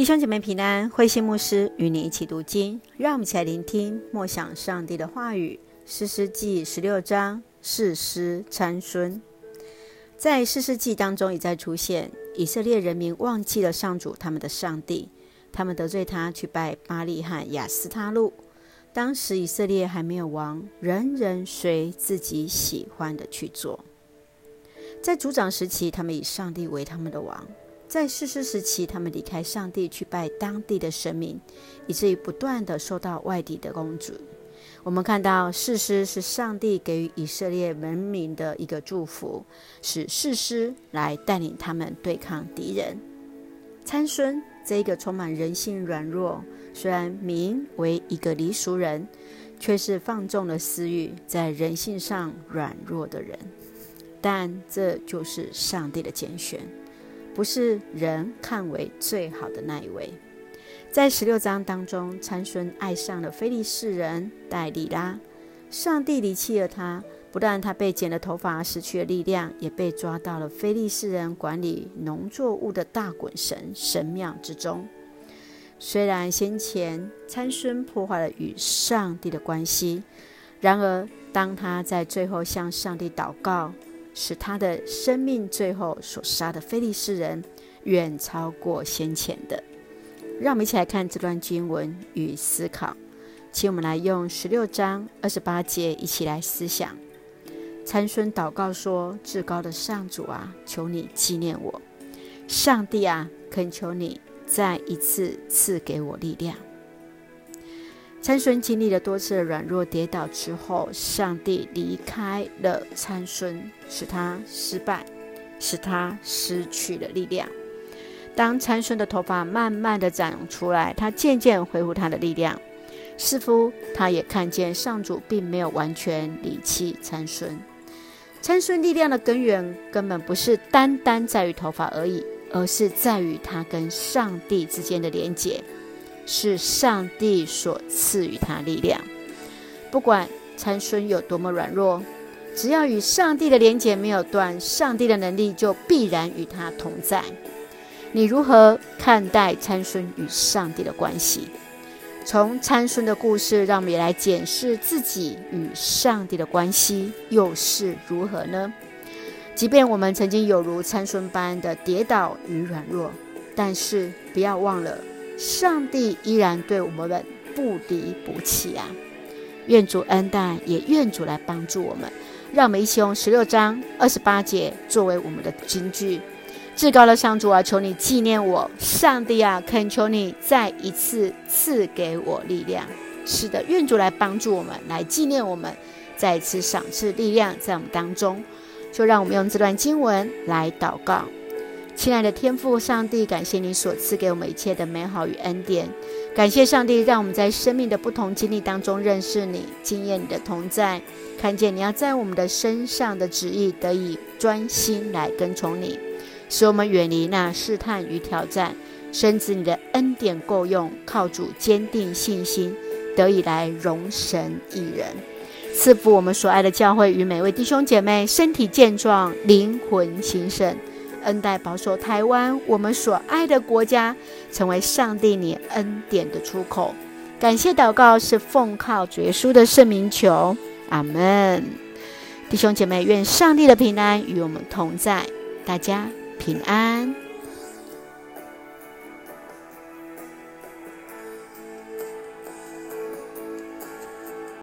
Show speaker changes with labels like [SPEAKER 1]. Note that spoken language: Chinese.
[SPEAKER 1] 弟兄姐妹平安，慧馨牧师与你一起读经，让我们一起来聆听默想上帝的话语。士师记十六章，士师参孙。在士师记当中一再出现，以色列人民忘记了上主他们的上帝，他们得罪他，去拜巴力和亚斯他录。当时以色列还没有王，人人随自己喜欢的去做。在族长时期，他们以上帝为他们的王。在士师时期，他们离开上帝去拜当地的神明，以至于不断地受到外敌的攻击。我们看到士师是上帝给予以色列人民的一个祝福，使士师来带领他们对抗敌人。参孙这一个充满人性软弱，虽然名为一个离俗人，却是放纵了私欲，在人性上软弱的人。但这就是上帝的拣选。不是人看为最好的那一位。在十六章当中，参孙爱上了非利士人戴利拉，上帝离弃了他，不但他被剪了头发，失去了力量，也被抓到了非利士人管理农作物的大衮神神庙之中。虽然先前参孙破坏了与上帝的关系，然而当他在最后向上帝祷告。使他的生命最后所杀的非利士人远超过先前的。让我们一起来看这段经文与思考。请我们来用十六章二十八节一起来思想。参孙祷告说：“至高的上主啊，求你纪念我。上帝啊，恳求你再一次赐给我力量。”参孙经历了多次的软弱跌倒之后，上帝离开了参孙，使他失败，使他失去了力量。当参孙的头发慢慢的长出来，他渐渐恢复他的力量。似乎他也看见上主并没有完全离弃参孙。参孙力量的根源根本不是单单在于头发而已，而是在于他跟上帝之间的连结。是上帝所赐予他力量。不管参孙有多么软弱，只要与上帝的连结没有断，上帝的能力就必然与他同在。你如何看待参孙与上帝的关系？从参孙的故事，让我们也来检视自己与上帝的关系又是如何呢？即便我们曾经有如参孙般的跌倒与软弱，但是不要忘了。上帝依然对我们不离不弃啊！愿主恩待，也愿主来帮助我们。让我们一起用十六章二十八节作为我们的金句：至高的上主啊，求你纪念我；上帝啊，恳求你再一次赐给我力量。是的，愿主来帮助我们，来纪念我们，再一次赏赐力量在我们当中。就让我们用这段经文来祷告。亲爱的天父上帝，感谢你所赐给我们一切的美好与恩典。感谢上帝，让我们在生命的不同经历当中认识你，经验你的同在，看见你要在我们的身上的旨意，得以专心来跟从你，使我们远离那试探与挑战，深知你的恩典够用，靠主坚定信心，得以来荣神一人。赐福我们所爱的教会与每位弟兄姐妹身体健壮，灵魂兴盛。恩待保守台湾，我们所爱的国家，成为上帝你恩典的出口。感谢祷告是奉靠主耶稣的圣名求，阿门。弟兄姐妹，愿上帝的平安与我们同在，大家平安。